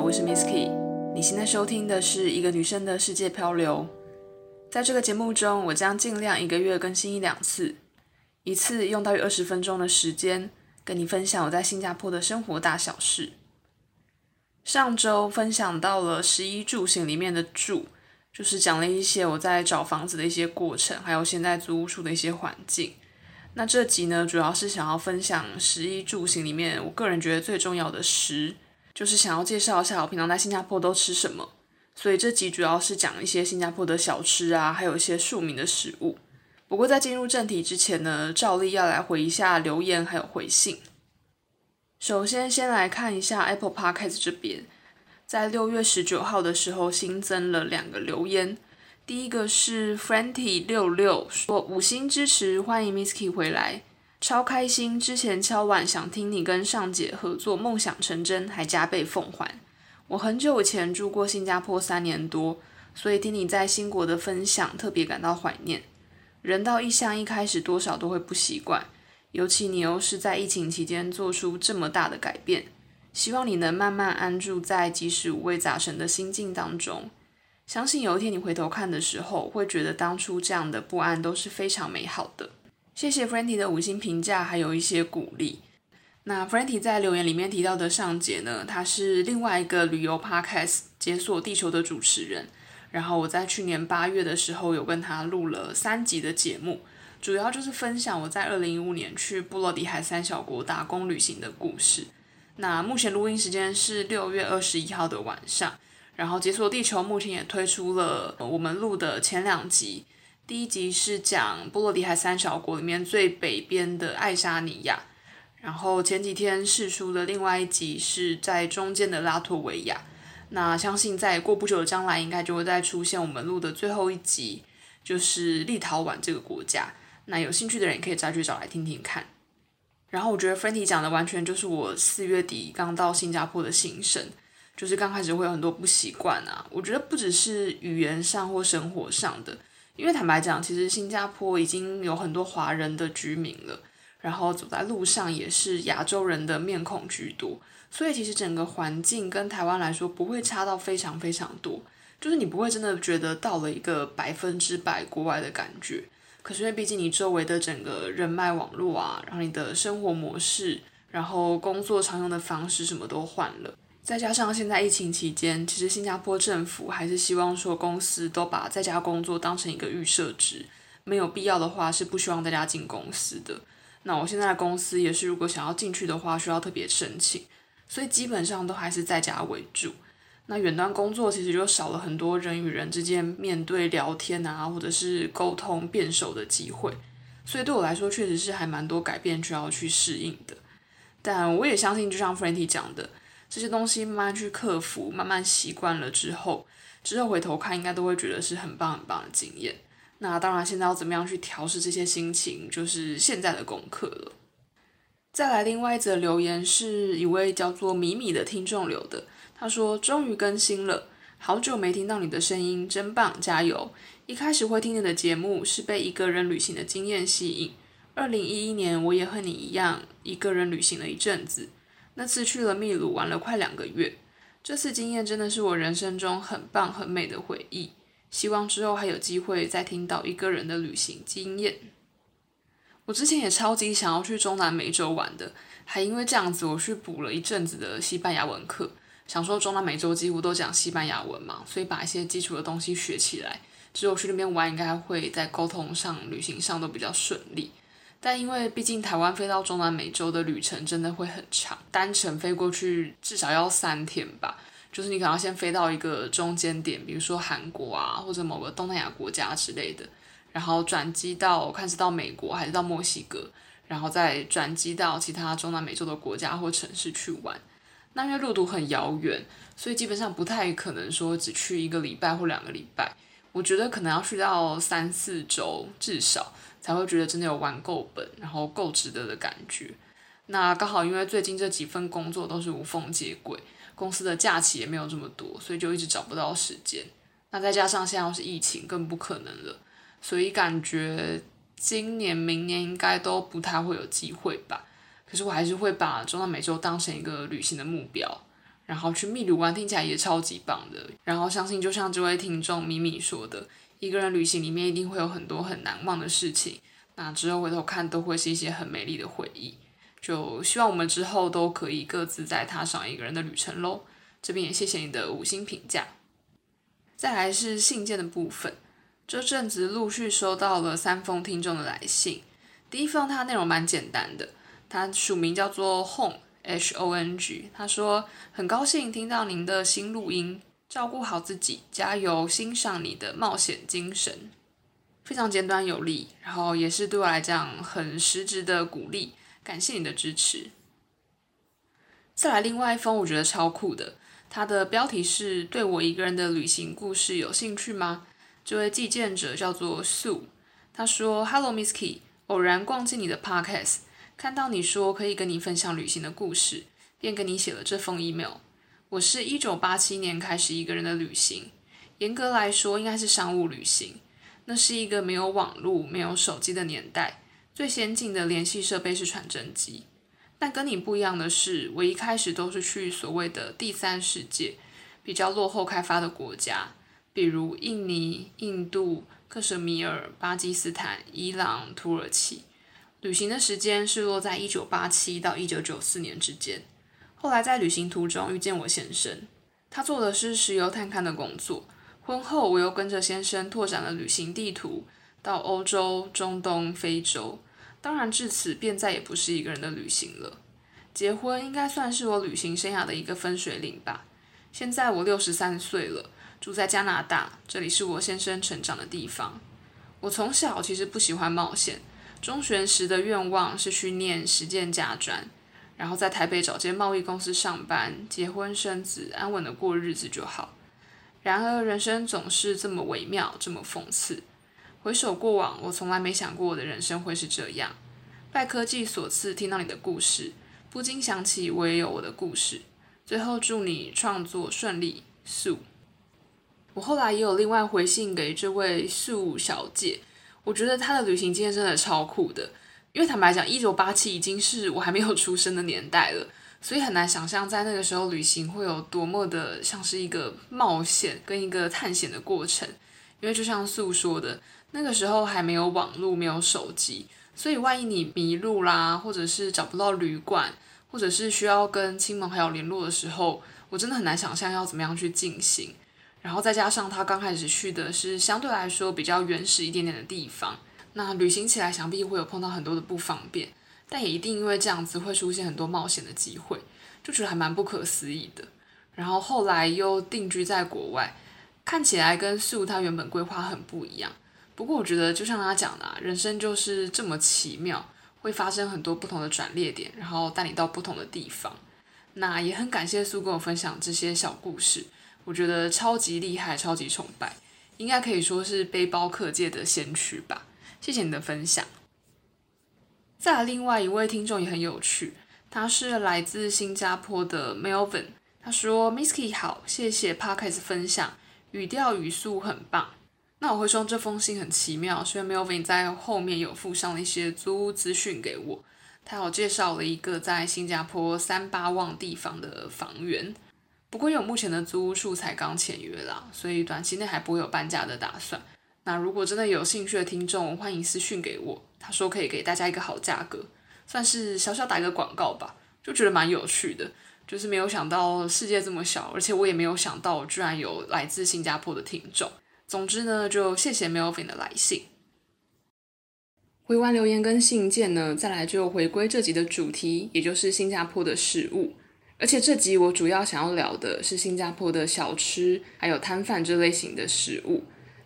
我是 Misky。你现在收听的是一个女生的世界漂流。在这个节目中，我将尽量一个月更新一两次，一次用大约二十分钟的时间，跟你分享我在新加坡的生活大小事。上周分享到了食衣住行里面的住，就是讲了一些我在找房子的一些过程，还有现在租屋处的一些环境。那这集呢，主要是想要分享食衣住行里面，我个人觉得最重要的食，就是想要介绍一下我平常在新加坡都吃什么。所以这集主要是讲一些新加坡的小吃啊，还有一些庶民的食物。不过在进入正题之前呢，照例要来回一下留言还有回信。首先，先来看一下 Apple Podcast 这边，在六月十九号的时候新增了两个留言。第一个是 Franty 六六说五星支持，欢迎 Misky 回来，超开心！之前敲碗想听你跟尚姐合作，梦想成真，还加倍奉还。我很久以前住过新加坡三年多，所以听你在新国的分享，特别感到怀念。人到异乡，一开始多少都会不习惯，尤其你又是在疫情期间做出这么大的改变，希望你能慢慢安住在即使五味杂陈的心境当中。相信有一天你回头看的时候，会觉得当初这样的不安都是非常美好的。谢谢 Frenty 的五星评价，还有一些鼓励。那 Frenty 在留言里面提到的尚杰呢，他是另外一个旅游 Podcast《解锁地球》的主持人。然后我在去年八月的时候有跟他录了三集的节目，主要就是分享我在二零一五年去布罗迪海三小国打工旅行的故事。那目前录音时间是六月二十一号的晚上。然后解锁地球目前也推出了我们录的前两集，第一集是讲波罗的海三小国里面最北边的爱沙尼亚，然后前几天试出的另外一集是在中间的拉脱维亚。那相信在过不久的将来，应该就会再出现我们录的最后一集，就是立陶宛这个国家。那有兴趣的人也可以再去找来听听看。然后我觉得 Franty 讲的完全就是我四月底刚到新加坡的心声。就是刚开始会有很多不习惯啊，我觉得不只是语言上或生活上的，因为坦白讲，其实新加坡已经有很多华人的居民了，然后走在路上也是亚洲人的面孔居多，所以其实整个环境跟台湾来说不会差到非常非常多，就是你不会真的觉得到了一个百分之百国外的感觉，可是因为毕竟你周围的整个人脉网络啊，然后你的生活模式，然后工作常用的方式什么都换了。再加上现在疫情期间，其实新加坡政府还是希望说公司都把在家工作当成一个预设值，没有必要的话是不希望大家进公司的。那我现在公司也是，如果想要进去的话，需要特别申请，所以基本上都还是在家为主。那远端工作其实就少了很多人与人之间面对聊天啊，或者是沟通变手的机会，所以对我来说确实是还蛮多改变需要去适应的。但我也相信，就像 Franty 讲的。这些东西慢慢去克服，慢慢习惯了之后，之后回头看，应该都会觉得是很棒很棒的经验。那当然，现在要怎么样去调试这些心情，就是现在的功课了。再来，另外一则留言是一位叫做米米的听众留的，他说：“终于更新了，好久没听到你的声音，真棒，加油！一开始会听你的节目是被一个人旅行的经验吸引。二零一一年，我也和你一样，一个人旅行了一阵子。”那次去了秘鲁玩了快两个月，这次经验真的是我人生中很棒很美的回忆。希望之后还有机会再听到一个人的旅行经验。我之前也超级想要去中南美洲玩的，还因为这样子我去补了一阵子的西班牙文课，想说中南美洲几乎都讲西班牙文嘛，所以把一些基础的东西学起来，之后去那边玩应该会在沟通上、旅行上都比较顺利。但因为毕竟台湾飞到中南美洲的旅程真的会很长，单程飞过去至少要三天吧。就是你可能要先飞到一个中间点，比如说韩国啊，或者某个东南亚国家之类的，然后转机到，看是到美国还是到墨西哥，然后再转机到其他中南美洲的国家或城市去玩。那因为路途很遥远，所以基本上不太可能说只去一个礼拜或两个礼拜。我觉得可能要去到三四周至少。才会觉得真的有玩够本，然后够值得的感觉。那刚好因为最近这几份工作都是无缝接轨，公司的假期也没有这么多，所以就一直找不到时间。那再加上现在又是疫情，更不可能了。所以感觉今年、明年应该都不太会有机会吧。可是我还是会把中南美洲当成一个旅行的目标。然后去秘鲁玩，听起来也超级棒的。然后相信就像这位听众米米说的，一个人旅行里面一定会有很多很难忘的事情，那之后回头看都会是一些很美丽的回忆。就希望我们之后都可以各自再踏上一个人的旅程喽。这边也谢谢你的五星评价。再来是信件的部分，这阵子陆续收到了三封听众的来信。第一封它内容蛮简单的，它署名叫做 Hong H O N G，他说很高兴听到您的新录音，照顾好自己，加油，欣赏你的冒险精神，非常简短有力，然后也是对我来讲很实质的鼓励。感谢你的支持。再来另外一封，我觉得超酷的。它的标题是“对我一个人的旅行故事有兴趣吗？”这位寄件者叫做 Sue，他说：“Hello Miss Key，偶然逛进你的 Podcast，看到你说可以跟你分享旅行的故事，便跟你写了这封 email。我是一九八七年开始一个人的旅行，严格来说应该是商务旅行。那是一个没有网络、没有手机的年代。”最先进的联系设备是传真机，但跟你不一样的是，我一开始都是去所谓的第三世界，比较落后开发的国家，比如印尼、印度、克什米尔、巴基斯坦、伊朗、土耳其。旅行的时间是落在一九八七到一九九四年之间。后来在旅行途中遇见我先生，他做的是石油探勘的工作。婚后我又跟着先生拓展了旅行地图。到欧洲、中东、非洲，当然至此便再也不是一个人的旅行了。结婚应该算是我旅行生涯的一个分水岭吧。现在我六十三岁了，住在加拿大，这里是我先生成长的地方。我从小其实不喜欢冒险，中学时的愿望是去念实践家专，然后在台北找间贸易公司上班，结婚生子，安稳的过日子就好。然而人生总是这么微妙，这么讽刺。回首过往，我从来没想过我的人生会是这样。拜科技所赐，听到你的故事，不禁想起我也有我的故事。最后祝你创作顺利，素。我后来也有另外回信给这位素小姐，我觉得她的旅行经验真的超酷的。因为坦白讲，一九八七已经是我还没有出生的年代了，所以很难想象在那个时候旅行会有多么的像是一个冒险跟一个探险的过程。因为就像素说的。那个时候还没有网络，没有手机，所以万一你迷路啦，或者是找不到旅馆，或者是需要跟亲朋好友联络的时候，我真的很难想象要怎么样去进行。然后再加上他刚开始去的是相对来说比较原始一点点的地方，那旅行起来想必会有碰到很多的不方便，但也一定因为这样子会出现很多冒险的机会，就觉得还蛮不可思议的。然后后来又定居在国外，看起来跟素他原本规划很不一样。不过我觉得，就像他讲的，人生就是这么奇妙，会发生很多不同的转捩点，然后带你到不同的地方。那也很感谢素跟我分享这些小故事，我觉得超级厉害，超级崇拜，应该可以说是背包客界的先驱吧。谢谢你的分享。再来，另外一位听众也很有趣，他是来自新加坡的 Melvin，他说：“Miss Key 好，谢谢 Parkes 分享，语调语速很棒。”那我会说这封信很奇妙，所以 Melvin 在后面有附上了一些租屋资讯给我。他有介绍了一个在新加坡三巴旺地方的房源，不过因为目前的租屋处才刚签约啦，所以短期内还不会有搬家的打算。那如果真的有兴趣的听众，欢迎私讯给我。他说可以给大家一个好价格，算是小小打一个广告吧，就觉得蛮有趣的。就是没有想到世界这么小，而且我也没有想到居然有来自新加坡的听众。总之呢，就谢谢 Melvin 的来信。回完留言跟信件呢，再来就回归这集的主题，也就是新加坡的食物。而且这集我主要想要聊的是新加坡的小吃，还有摊贩这类型的食物。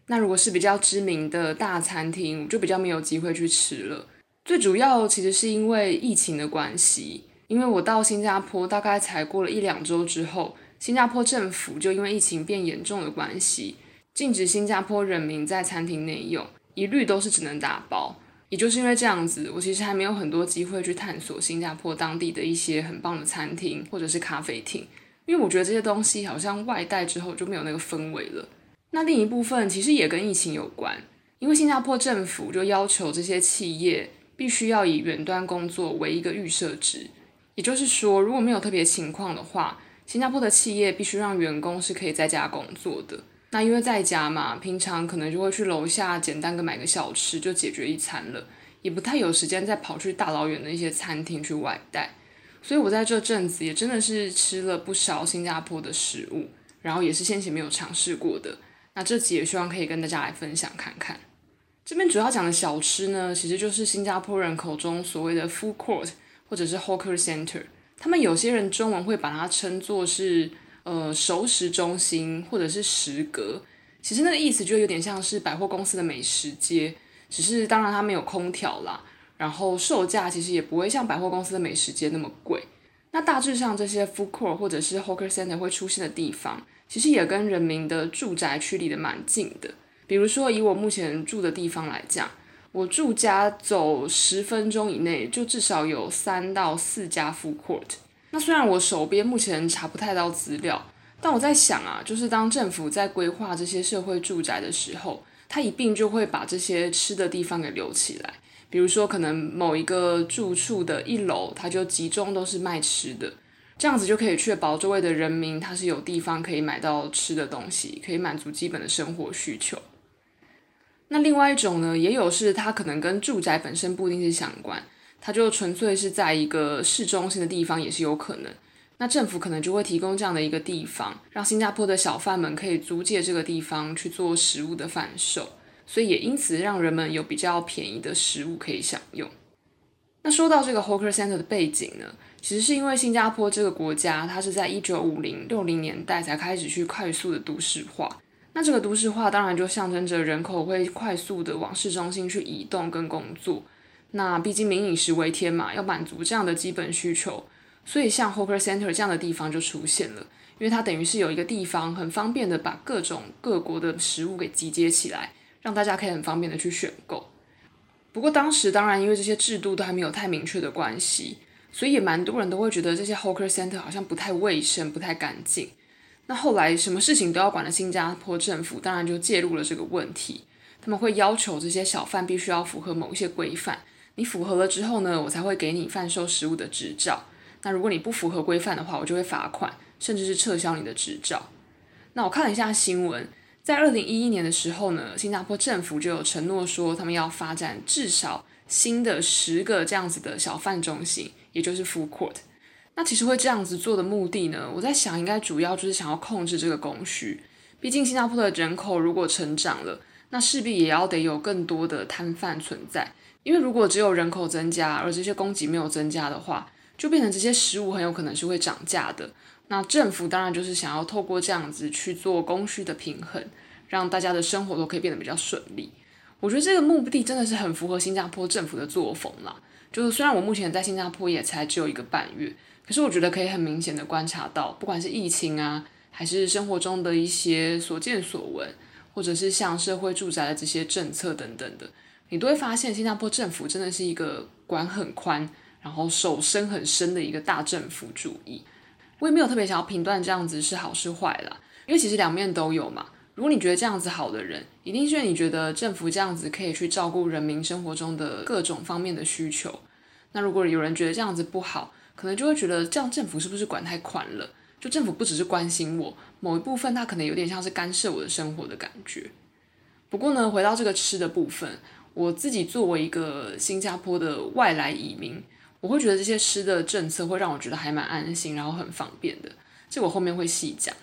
那如果是比较知名的大餐厅，就比较没有机会去吃了。最主要其实是因为疫情的关系，因为我到新加坡大概才过了一两周之后，新加坡政府就因为疫情变严重的关系。禁止新加坡人民在餐厅内用，一律都是只能打包。也就是因为这样子，我其实还没有很多机会去探索新加坡当地的一些很棒的餐厅或者是咖啡厅，因为我觉得这些东西好像外带之后就没有那个氛围了。那另一部分其实也跟疫情有关，因为新加坡政府就要求这些企业必须要以远端工作为一个预设值，也就是说，如果没有特别情况的话，新加坡的企业必须让员工是可以在家工作的。那因为在家嘛，平常可能就会去楼下简单的买个小吃就解决一餐了，也不太有时间再跑去大老远的一些餐厅去外带。所以我在这阵子也真的是吃了不少新加坡的食物，然后也是先前没有尝试过的。那这集也希望可以跟大家来分享看看。这边主要讲的小吃呢，其实就是新加坡人口中所谓的 food court 或者是 hawker center。他们有些人中文会把它称作是呃熟食中心或者是食阁。其实那个意思就有点像是百货公司的美食街，只是当然它没有空调啦。然后售价其实也不会像百货公司的美食街那么贵。那大致上这些 food court 或者是 hawker center 会出现的地方，其实也跟人民的住宅区离得蛮近的。比如说以我目前住的地方来讲，我住家走十分钟以内就至少有三到四家 food court。那虽然我手边目前查不太到资料，但我在想啊，就是当政府在规划这些社会住宅的时候，它一并就会把这些吃的地方给留起来。比如说，可能某一个住处的一楼，它就集中都是卖吃的，这样子就可以确保周围的人民他是有地方可以买到吃的东西，可以满足基本的生活需求。那另外一种呢，也有是它可能跟住宅本身不一定是相关，它就纯粹是在一个市中心的地方也是有可能。那政府可能就会提供这样的一个地方，让新加坡的小贩们可以租借这个地方去做食物的贩售。所以也因此让人们有比较便宜的食物可以享用。那说到这个 Hawker Center 的背景呢，其实是因为新加坡这个国家，它是在一九五零六零年代才开始去快速的都市化。那这个都市化当然就象征着人口会快速的往市中心去移动跟工作。那毕竟民以食为天嘛，要满足这样的基本需求，所以像 Hawker Center 这样的地方就出现了，因为它等于是有一个地方很方便的把各种各国的食物给集结起来。让大家可以很方便的去选购。不过当时当然因为这些制度都还没有太明确的关系，所以也蛮多人都会觉得这些 hawker center 好像不太卫生、不太干净。那后来什么事情都要管的新加坡政府当然就介入了这个问题，他们会要求这些小贩必须要符合某一些规范，你符合了之后呢，我才会给你贩售食物的执照。那如果你不符合规范的话，我就会罚款，甚至是撤销你的执照。那我看了一下新闻。在二零一一年的时候呢，新加坡政府就有承诺说，他们要发展至少新的十个这样子的小贩中心，也就是 food court。那其实会这样子做的目的呢，我在想，应该主要就是想要控制这个供需。毕竟新加坡的人口如果成长了，那势必也要得有更多的摊贩存在。因为如果只有人口增加，而这些供给没有增加的话，就变成这些食物很有可能是会涨价的。那政府当然就是想要透过这样子去做供需的平衡，让大家的生活都可以变得比较顺利。我觉得这个目的真的是很符合新加坡政府的作风啦。就是虽然我目前在新加坡也才只有一个半月，可是我觉得可以很明显的观察到，不管是疫情啊，还是生活中的一些所见所闻，或者是像社会住宅的这些政策等等的，你都会发现新加坡政府真的是一个管很宽，然后手伸很深的一个大政府主义。我也没有特别想要评断这样子是好是坏啦，因为其实两面都有嘛。如果你觉得这样子好的人，一定是因为你觉得政府这样子可以去照顾人民生活中的各种方面的需求。那如果有人觉得这样子不好，可能就会觉得这样政府是不是管太宽了？就政府不只是关心我某一部分，他可能有点像是干涉我的生活的感觉。不过呢，回到这个吃的部分，我自己作为一个新加坡的外来移民。我会觉得这些吃的政策会让我觉得还蛮安心，然后很方便的。这我后面会细讲。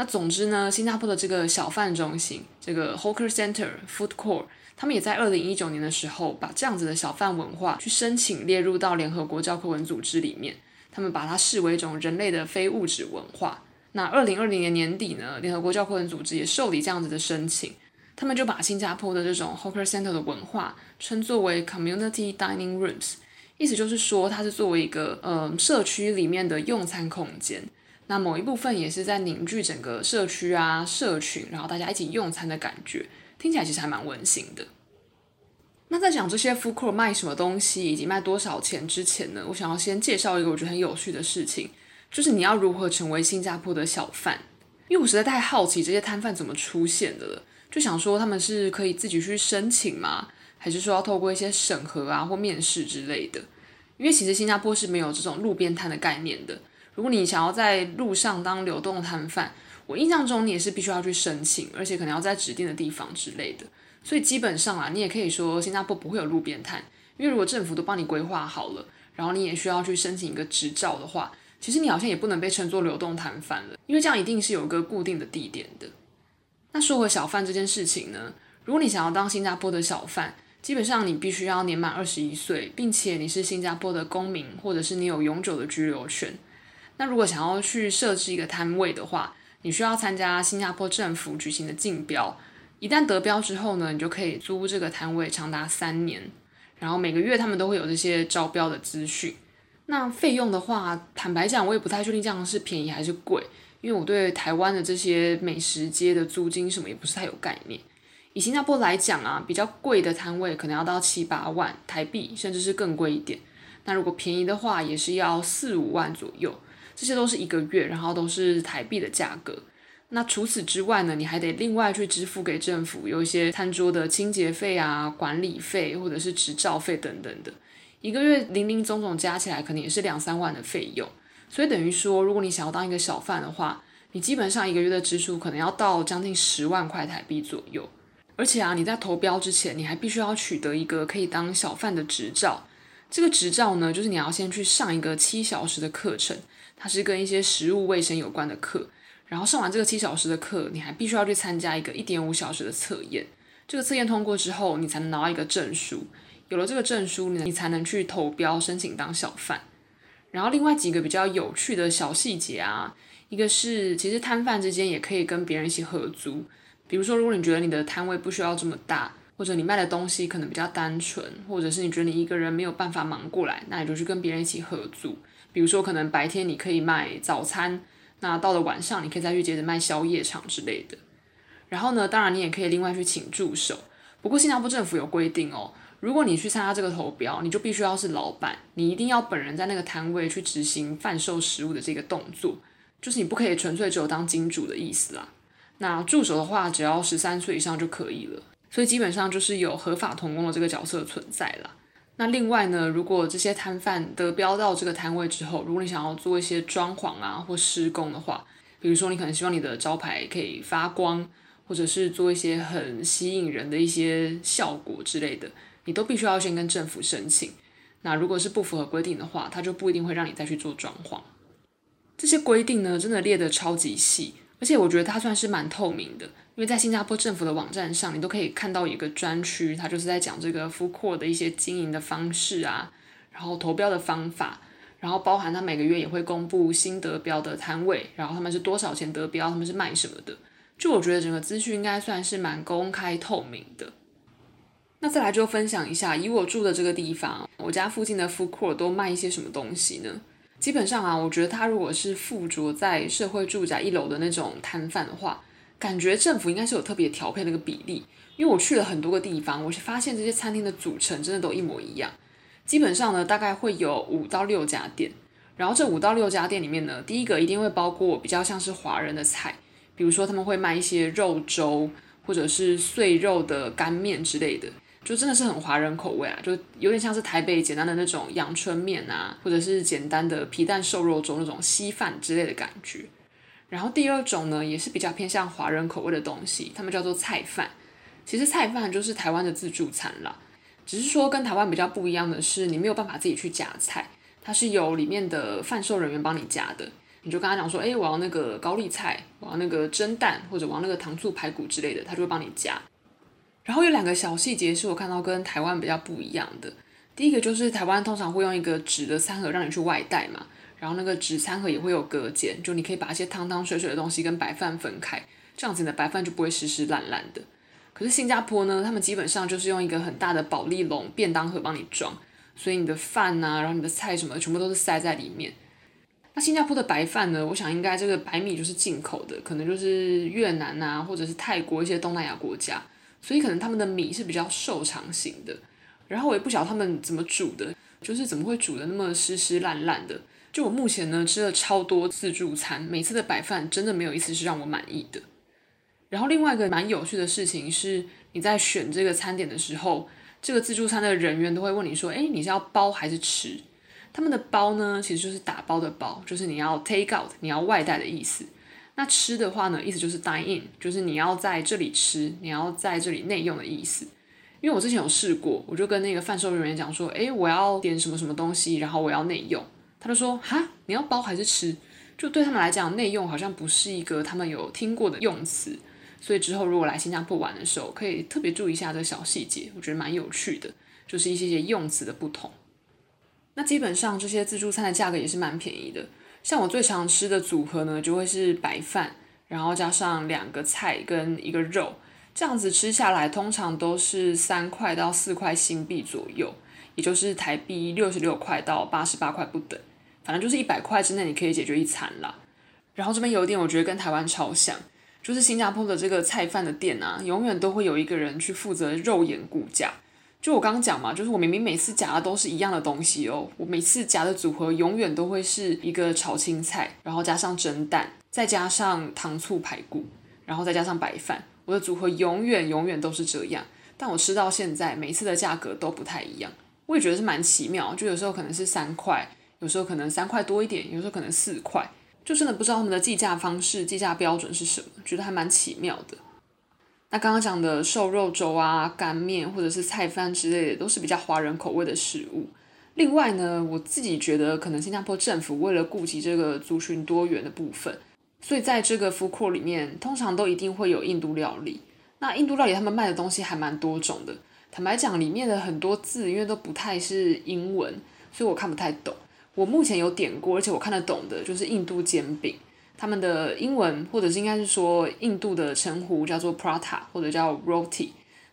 那总之呢，新加坡的这个小贩中心，这个 Hawker Center Food Court，他们也在二零一九年的时候把这样子的小贩文化去申请列入到联合国教科文组织里面，他们把它视为一种人类的非物质文化。那二零二零年年底呢，联合国教科文组织也受理这样子的申请，他们就把新加坡的这种 Hawker Center 的文化称作为 Community Dining Rooms。意思就是说，它是作为一个呃社区里面的用餐空间，那某一部分也是在凝聚整个社区啊、社群，然后大家一起用餐的感觉，听起来其实还蛮温馨的。那在讲这些 food court 卖什么东西以及卖多少钱之前呢，我想要先介绍一个我觉得很有趣的事情，就是你要如何成为新加坡的小贩，因为我实在太好奇这些摊贩怎么出现的了，就想说他们是可以自己去申请吗？还是说要透过一些审核啊或面试之类的？因为其实新加坡是没有这种路边摊的概念的。如果你想要在路上当流动摊贩，我印象中你也是必须要去申请，而且可能要在指定的地方之类的。所以基本上啊，你也可以说新加坡不会有路边摊，因为如果政府都帮你规划好了，然后你也需要去申请一个执照的话，其实你好像也不能被称作流动摊贩了，因为这样一定是有个固定的地点的。那说回小贩这件事情呢，如果你想要当新加坡的小贩，基本上你必须要年满二十一岁，并且你是新加坡的公民，或者是你有永久的居留权。那如果想要去设置一个摊位的话，你需要参加新加坡政府举行的竞标。一旦得标之后呢，你就可以租这个摊位长达三年。然后每个月他们都会有这些招标的资讯。那费用的话，坦白讲，我也不太确定这样是便宜还是贵，因为我对台湾的这些美食街的租金什么也不是太有概念。以新加坡来讲啊，比较贵的摊位可能要到七八万台币，甚至是更贵一点。那如果便宜的话，也是要四五万左右。这些都是一个月，然后都是台币的价格。那除此之外呢，你还得另外去支付给政府有一些餐桌的清洁费啊、管理费或者是执照费等等的。一个月零零总总加起来，可能也是两三万的费用。所以等于说，如果你想要当一个小贩的话，你基本上一个月的支出可能要到将近十万块台币左右。而且啊，你在投标之前，你还必须要取得一个可以当小贩的执照。这个执照呢，就是你要先去上一个七小时的课程，它是跟一些食物卫生有关的课。然后上完这个七小时的课，你还必须要去参加一个一点五小时的测验。这个测验通过之后，你才能拿到一个证书。有了这个证书，你你才能去投标申请当小贩。然后另外几个比较有趣的小细节啊，一个是其实摊贩之间也可以跟别人一起合租。比如说，如果你觉得你的摊位不需要这么大，或者你卖的东西可能比较单纯，或者是你觉得你一个人没有办法忙过来，那你就去跟别人一起合租。比如说，可能白天你可以卖早餐，那到了晚上你可以再去接着卖宵夜场之类的。然后呢，当然你也可以另外去请助手。不过新加坡政府有规定哦，如果你去参加这个投标，你就必须要是老板，你一定要本人在那个摊位去执行贩售食物的这个动作，就是你不可以纯粹只有当金主的意思啦。那助手的话，只要十三岁以上就可以了，所以基本上就是有合法童工的这个角色存在啦。那另外呢，如果这些摊贩得标到这个摊位之后，如果你想要做一些装潢啊或施工的话，比如说你可能希望你的招牌可以发光，或者是做一些很吸引人的一些效果之类的，你都必须要先跟政府申请。那如果是不符合规定的话，他就不一定会让你再去做装潢。这些规定呢，真的列得超级细。而且我觉得它算是蛮透明的，因为在新加坡政府的网站上，你都可以看到一个专区，它就是在讲这个 food court 的一些经营的方式啊，然后投标的方法，然后包含它每个月也会公布新得标的摊位，然后他们是多少钱得标，他们是卖什么的，就我觉得整个资讯应该算是蛮公开透明的。那再来就分享一下，以我住的这个地方，我家附近的 food court 都卖一些什么东西呢？基本上啊，我觉得他如果是附着在社会住宅一楼的那种摊贩的话，感觉政府应该是有特别调配那个比例。因为我去了很多个地方，我是发现这些餐厅的组成真的都一模一样。基本上呢，大概会有五到六家店，然后这五到六家店里面呢，第一个一定会包括比较像是华人的菜，比如说他们会卖一些肉粥或者是碎肉的干面之类的。就真的是很华人口味啊，就有点像是台北简单的那种阳春面啊，或者是简单的皮蛋瘦肉粥那种稀饭之类的感觉。然后第二种呢，也是比较偏向华人口味的东西，他们叫做菜饭。其实菜饭就是台湾的自助餐啦，只是说跟台湾比较不一样的是，你没有办法自己去夹菜，它是由里面的贩售人员帮你夹的。你就跟他讲说，哎，我要那个高丽菜，我要那个蒸蛋，或者我要那个糖醋排骨之类的，他就会帮你夹。然后有两个小细节是我看到跟台湾比较不一样的。第一个就是台湾通常会用一个纸的餐盒让你去外带嘛，然后那个纸餐盒也会有隔间，就你可以把一些汤汤水水的东西跟白饭分开，这样子你的白饭就不会湿湿烂烂的。可是新加坡呢，他们基本上就是用一个很大的保丽龙便当盒帮你装，所以你的饭呐、啊，然后你的菜什么的全部都是塞在里面。那新加坡的白饭呢，我想应该这个白米就是进口的，可能就是越南啊，或者是泰国一些东南亚国家。所以可能他们的米是比较瘦长型的，然后我也不晓得他们怎么煮的，就是怎么会煮的那么湿湿烂烂的。就我目前呢吃了超多自助餐，每次的白饭真的没有一次是让我满意的。然后另外一个蛮有趣的事情是，你在选这个餐点的时候，这个自助餐的人员都会问你说：“诶，你是要包还是吃？”他们的包呢，其实就是打包的包，就是你要 take out，你要外带的意思。那吃的话呢，意思就是 dine in，就是你要在这里吃，你要在这里内用的意思。因为我之前有试过，我就跟那个贩售人员讲说，诶，我要点什么什么东西，然后我要内用。他就说，哈，你要包还是吃？就对他们来讲，内用好像不是一个他们有听过的用词。所以之后如果来新加坡玩的时候，可以特别注意一下这个小细节，我觉得蛮有趣的，就是一些些用词的不同。那基本上这些自助餐的价格也是蛮便宜的。像我最常吃的组合呢，就会是白饭，然后加上两个菜跟一个肉，这样子吃下来通常都是三块到四块新币左右，也就是台币六十六块到八十八块不等，反正就是一百块之内你可以解决一餐啦。然后这边有一点我觉得跟台湾超像，就是新加坡的这个菜饭的店啊，永远都会有一个人去负责肉眼估价。就我刚刚讲嘛，就是我明明每次夹的都是一样的东西哦，我每次夹的组合永远都会是一个炒青菜，然后加上蒸蛋，再加上糖醋排骨，然后再加上白饭，我的组合永远永远都是这样。但我吃到现在，每次的价格都不太一样，我也觉得是蛮奇妙。就有时候可能是三块，有时候可能三块多一点，有时候可能四块，就真的不知道他们的计价方式、计价标准是什么，觉得还蛮奇妙的。那刚刚讲的瘦肉粥啊、干面或者是菜饭之类的，都是比较华人口味的食物。另外呢，我自己觉得可能新加坡政府为了顾及这个族群多元的部分，所以在这个 food court 里面，通常都一定会有印度料理。那印度料理他们卖的东西还蛮多种的。坦白讲，里面的很多字因为都不太是英文，所以我看不太懂。我目前有点过，而且我看得懂的就是印度煎饼。他们的英文，或者是应该是说印度的称呼叫做 Prata 或者叫 Roti。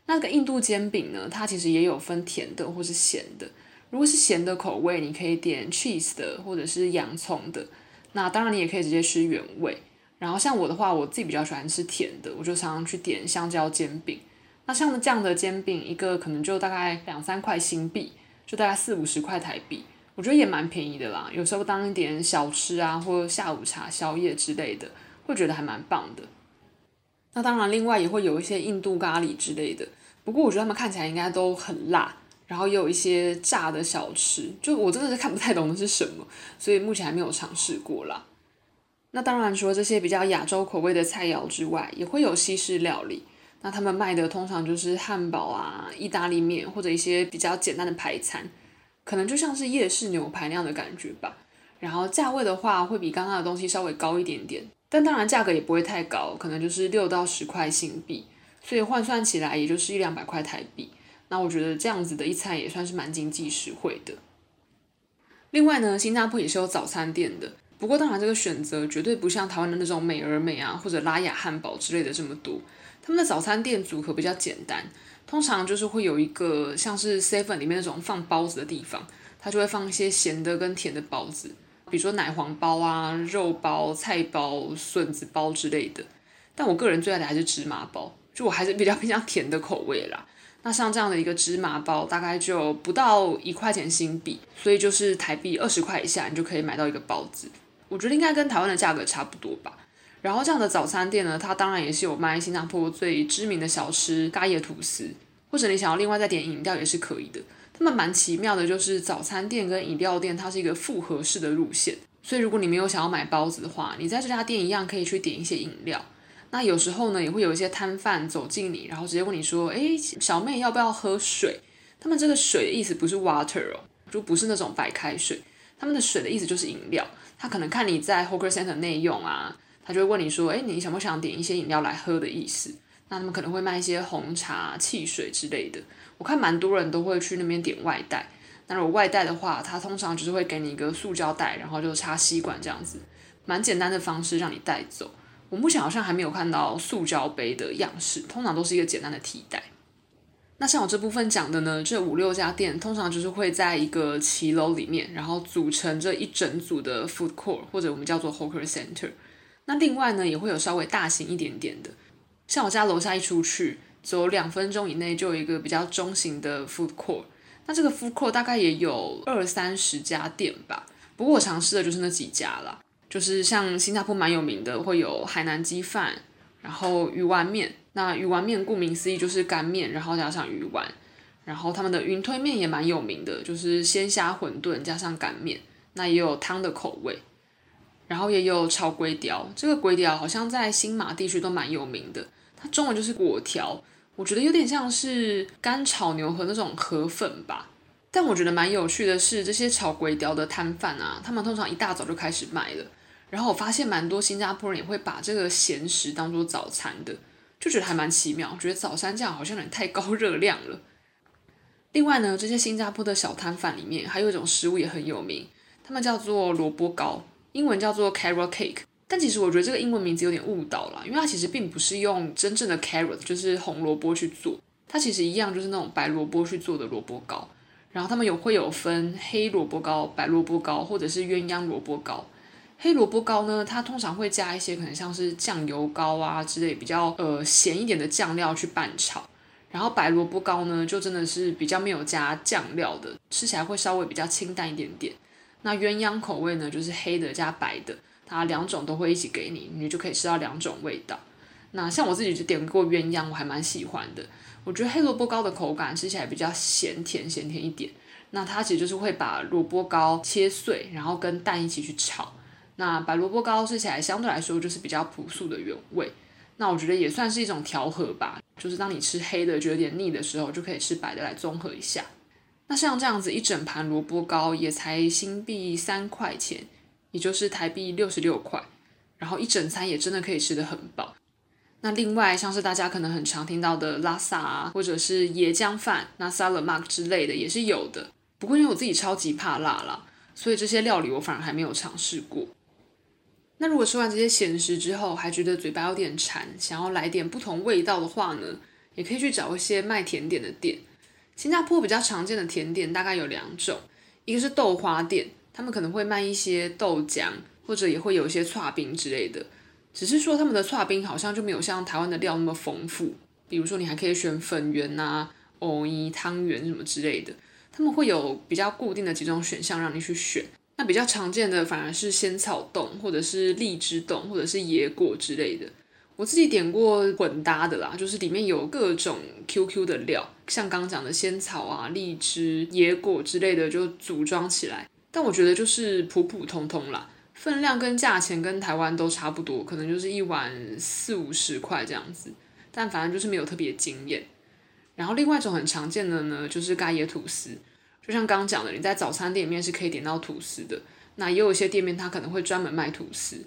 那个印度煎饼呢，它其实也有分甜的或是咸的。如果是咸的口味，你可以点 cheese 的或者是洋葱的。那当然你也可以直接吃原味。然后像我的话，我自己比较喜欢吃甜的，我就常常去点香蕉煎饼。那像这样的煎饼，一个可能就大概两三块新币，就大概四五十块台币。我觉得也蛮便宜的啦，有时候当一点小吃啊，或下午茶、宵夜之类的，会觉得还蛮棒的。那当然，另外也会有一些印度咖喱之类的，不过我觉得他们看起来应该都很辣，然后也有一些炸的小吃，就我真的是看不太懂的是什么，所以目前还没有尝试过啦。那当然，除了这些比较亚洲口味的菜肴之外，也会有西式料理。那他们卖的通常就是汉堡啊、意大利面或者一些比较简单的排餐。可能就像是夜市牛排那样的感觉吧，然后价位的话会比刚刚的东西稍微高一点点，但当然价格也不会太高，可能就是六到十块新币，所以换算起来也就是一两百块台币。那我觉得这样子的一餐也算是蛮经济实惠的。另外呢，新加坡也是有早餐店的，不过当然这个选择绝对不像台湾的那种美而美啊或者拉雅汉堡之类的这么多，他们的早餐店组合比较简单。通常就是会有一个像是 seven 里面那种放包子的地方，它就会放一些咸的跟甜的包子，比如说奶黄包啊、肉包、菜包、笋子包之类的。但我个人最爱的还是芝麻包，就我还是比较偏向甜的口味啦。那像这样的一个芝麻包，大概就不到一块钱新币，所以就是台币二十块以下，你就可以买到一个包子。我觉得应该跟台湾的价格差不多吧。然后这样的早餐店呢，它当然也是有卖新加坡最知名的小吃咖椰吐司，或者你想要另外再点饮料也是可以的。他们蛮奇妙的，就是早餐店跟饮料店它是一个复合式的路线，所以如果你没有想要买包子的话，你在这家店一样可以去点一些饮料。那有时候呢，也会有一些摊贩走进你，然后直接问你说：“哎，小妹要不要喝水？”他们这个水的意思不是 water 哦，就不是那种白开水，他们的水的意思就是饮料。他可能看你在 Hawker Center 内用啊。他就会问你说：“诶，你想不想点一些饮料来喝的意思？”那他们可能会卖一些红茶、汽水之类的。我看蛮多人都会去那边点外带。那如果外带的话，他通常就是会给你一个塑胶袋，然后就插吸管这样子，蛮简单的方式让你带走。我目前好像还没有看到塑胶杯的样式，通常都是一个简单的替代。那像我这部分讲的呢，这五六家店通常就是会在一个骑楼里面，然后组成这一整组的 food court，或者我们叫做 hawker center。那另外呢，也会有稍微大型一点点的，像我家楼下一出去，走两分钟以内就有一个比较中型的 food court。那这个 food court 大概也有二三十家店吧，不过我尝试的就是那几家啦，就是像新加坡蛮有名的，会有海南鸡饭，然后鱼丸面。那鱼丸面顾名思义就是干面，然后加上鱼丸。然后他们的云吞面也蛮有名的，就是鲜虾馄饨加上擀面，那也有汤的口味。然后也有炒粿条，这个粿条好像在新马地区都蛮有名的，它中文就是粿条，我觉得有点像是干炒牛河那种河粉吧。但我觉得蛮有趣的是，这些炒粿条的摊贩啊，他们通常一大早就开始卖了。然后我发现蛮多新加坡人也会把这个咸食当做早餐的，就觉得还蛮奇妙，觉得早餐这样好像有点太高热量了。另外呢，这些新加坡的小摊贩里面还有一种食物也很有名，他们叫做萝卜糕，英文叫做 carrot cake。但其实我觉得这个英文名字有点误导了，因为它其实并不是用真正的 carrot，就是红萝卜去做，它其实一样就是那种白萝卜去做的萝卜糕。然后他们有会有分黑萝卜糕、白萝卜糕或者是鸳鸯萝卜糕。黑萝卜糕呢，它通常会加一些可能像是酱油膏啊之类比较呃咸一点的酱料去拌炒。然后白萝卜糕呢，就真的是比较没有加酱料的，吃起来会稍微比较清淡一点点。那鸳鸯口味呢，就是黑的加白的，它两种都会一起给你，你就可以吃到两种味道。那像我自己就点过鸳鸯，我还蛮喜欢的。我觉得黑萝卜糕的口感吃起来比较咸甜咸甜一点。那它其实就是会把萝卜糕切碎，然后跟蛋一起去炒。那白萝卜糕吃起来相对来说就是比较朴素的原味。那我觉得也算是一种调和吧，就是当你吃黑的觉得有点腻的时候，就可以吃白的来综合一下。那像这样子一整盘萝卜糕也才新币三块钱，也就是台币六十六块，然后一整餐也真的可以吃得很饱。那另外像是大家可能很常听到的拉萨啊，或者是椰浆饭、那沙勒玛之类的也是有的。不过因为我自己超级怕辣啦，所以这些料理我反而还没有尝试过。那如果吃完这些咸食之后，还觉得嘴巴有点馋，想要来点不同味道的话呢，也可以去找一些卖甜点的店。新加坡比较常见的甜点大概有两种，一个是豆花店，他们可能会卖一些豆浆，或者也会有一些剉冰之类的。只是说他们的剉冰好像就没有像台湾的料那么丰富，比如说你还可以选粉圆啊、藕泥汤圆什么之类的，他们会有比较固定的几种选项让你去选。那比较常见的反而是仙草冻，或者是荔枝冻，或者是椰果之类的。我自己点过混搭的啦，就是里面有各种 QQ 的料，像刚讲的仙草啊、荔枝、椰果之类的，就组装起来。但我觉得就是普普通通啦，分量跟价钱跟台湾都差不多，可能就是一碗四五十块这样子。但反正就是没有特别惊艳。然后另外一种很常见的呢，就是咖椰吐司。就像刚讲的，你在早餐店里面是可以点到吐司的。那也有一些店面，它可能会专门卖吐司。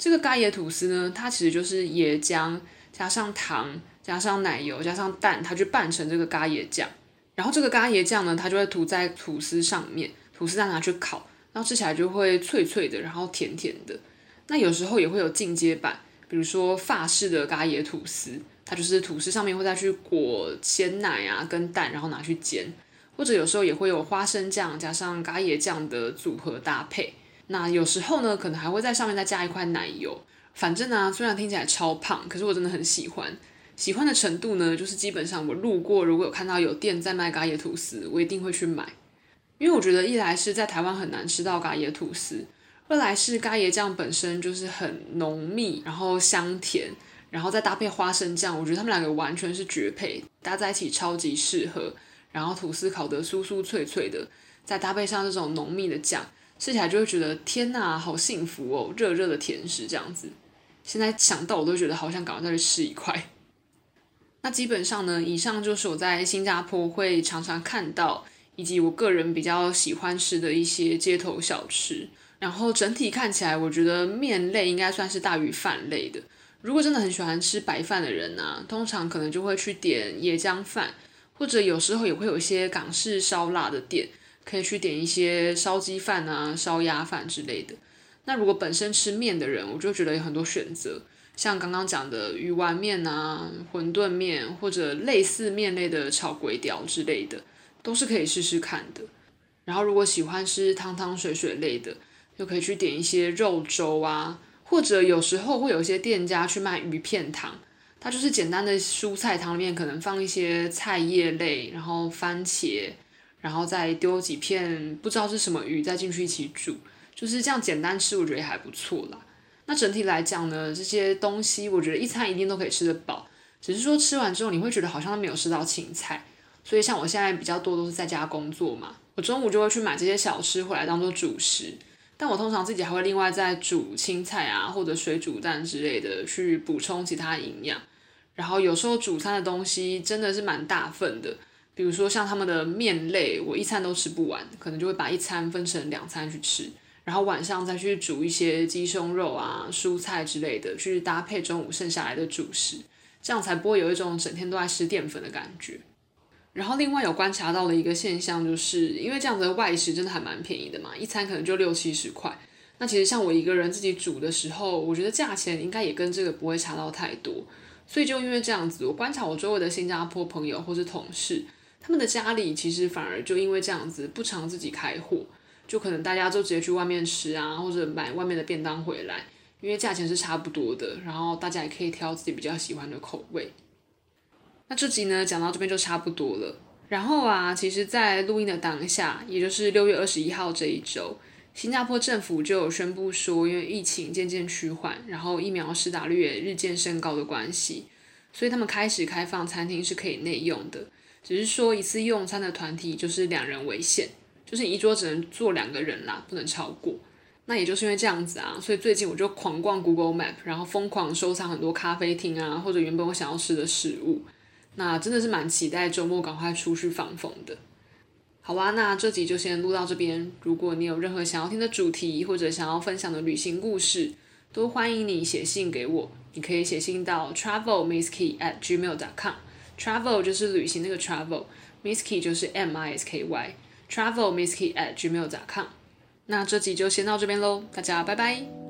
这个咖椰吐司呢，它其实就是椰浆加上糖加上奶油加上蛋，它就拌成这个咖椰酱。然后这个咖椰酱呢，它就会涂在吐司上面，吐司再拿去烤，然后吃起来就会脆脆的，然后甜甜的。那有时候也会有进阶版，比如说法式的咖椰吐司，它就是吐司上面会再去裹鲜奶啊跟蛋，然后拿去煎。或者有时候也会有花生酱加上咖椰酱的组合搭配，那有时候呢，可能还会在上面再加一块奶油。反正呢、啊，虽然听起来超胖，可是我真的很喜欢。喜欢的程度呢，就是基本上我路过，如果有看到有店在卖咖椰吐司，我一定会去买。因为我觉得一来是在台湾很难吃到咖椰吐司，二来是咖椰酱本身就是很浓密，然后香甜，然后再搭配花生酱，我觉得他们两个完全是绝配，搭在一起超级适合。然后吐司烤得酥酥脆脆的，再搭配上这种浓密的酱，吃起来就会觉得天哪，好幸福哦！热热的甜食这样子，现在想到我都觉得好想赶快再去吃一块。那基本上呢，以上就是我在新加坡会常常看到，以及我个人比较喜欢吃的一些街头小吃。然后整体看起来，我觉得面类应该算是大于饭类的。如果真的很喜欢吃白饭的人呢、通常可能就会去点椰浆饭。或者有时候也会有一些港式烧腊的店，可以去点一些烧鸡饭啊、烧鸭饭之类的。那如果本身吃面的人，我就觉得有很多选择，像刚刚讲的鱼丸面啊、馄饨面，或者类似面类的炒粿条之类的，都是可以试试看的。然后如果喜欢吃汤汤水水类的，就可以去点一些肉粥啊，或者有时候会有一些店家去卖鱼片汤。它就是简单的蔬菜汤里面，可能放一些菜叶类，然后番茄，然后再丢几片不知道是什么鱼再进去一起煮，就是这样简单吃，我觉得也还不错啦。那整体来讲呢，这些东西我觉得一餐一定都可以吃得饱，只是说吃完之后你会觉得好像都没有吃到青菜，所以像我现在比较多都是在家工作嘛，我中午就会去买这些小吃回来当做主食。但我通常自己还会另外再煮青菜啊，或者水煮蛋之类的去补充其他营养。然后有时候煮餐的东西真的是蛮大份的，比如说像他们的面类，我一餐都吃不完，可能就会把一餐分成两餐去吃，然后晚上再去煮一些鸡胸肉啊、蔬菜之类的，去搭配中午剩下来的主食，这样才不会有一种整天都在吃淀粉的感觉。然后另外有观察到的一个现象，就是因为这样子的外食真的还蛮便宜的嘛，一餐可能就六七十块。那其实像我一个人自己煮的时候，我觉得价钱应该也跟这个不会差到太多。所以就因为这样子，我观察我周围的新加坡朋友或是同事，他们的家里其实反而就因为这样子不常自己开火，就可能大家就直接去外面吃啊，或者买外面的便当回来，因为价钱是差不多的，然后大家也可以挑自己比较喜欢的口味。那这集呢，讲到这边就差不多了。然后啊，其实，在录音的当下，也就是六月二十一号这一周，新加坡政府就有宣布说，因为疫情渐渐趋缓，然后疫苗施打率也日渐升高的关系，所以他们开始开放餐厅是可以内用的。只是说一次用餐的团体就是两人为限，就是一桌只能坐两个人啦，不能超过。那也就是因为这样子啊，所以最近我就狂逛 Google Map，然后疯狂收藏很多咖啡厅啊，或者原本我想要吃的食物。那真的是蛮期待周末赶快出去放风的。好哇，那这集就先录到这边。如果你有任何想要听的主题，或者想要分享的旅行故事，都欢迎你写信给我。你可以写信到 travelmisskey at gmail dot com。Travel 就是旅行那个 Travel，Miskey 就是 M I S K Y。Travel Miskey at Gmail.com，。那这集就先到这边喽，大家拜拜。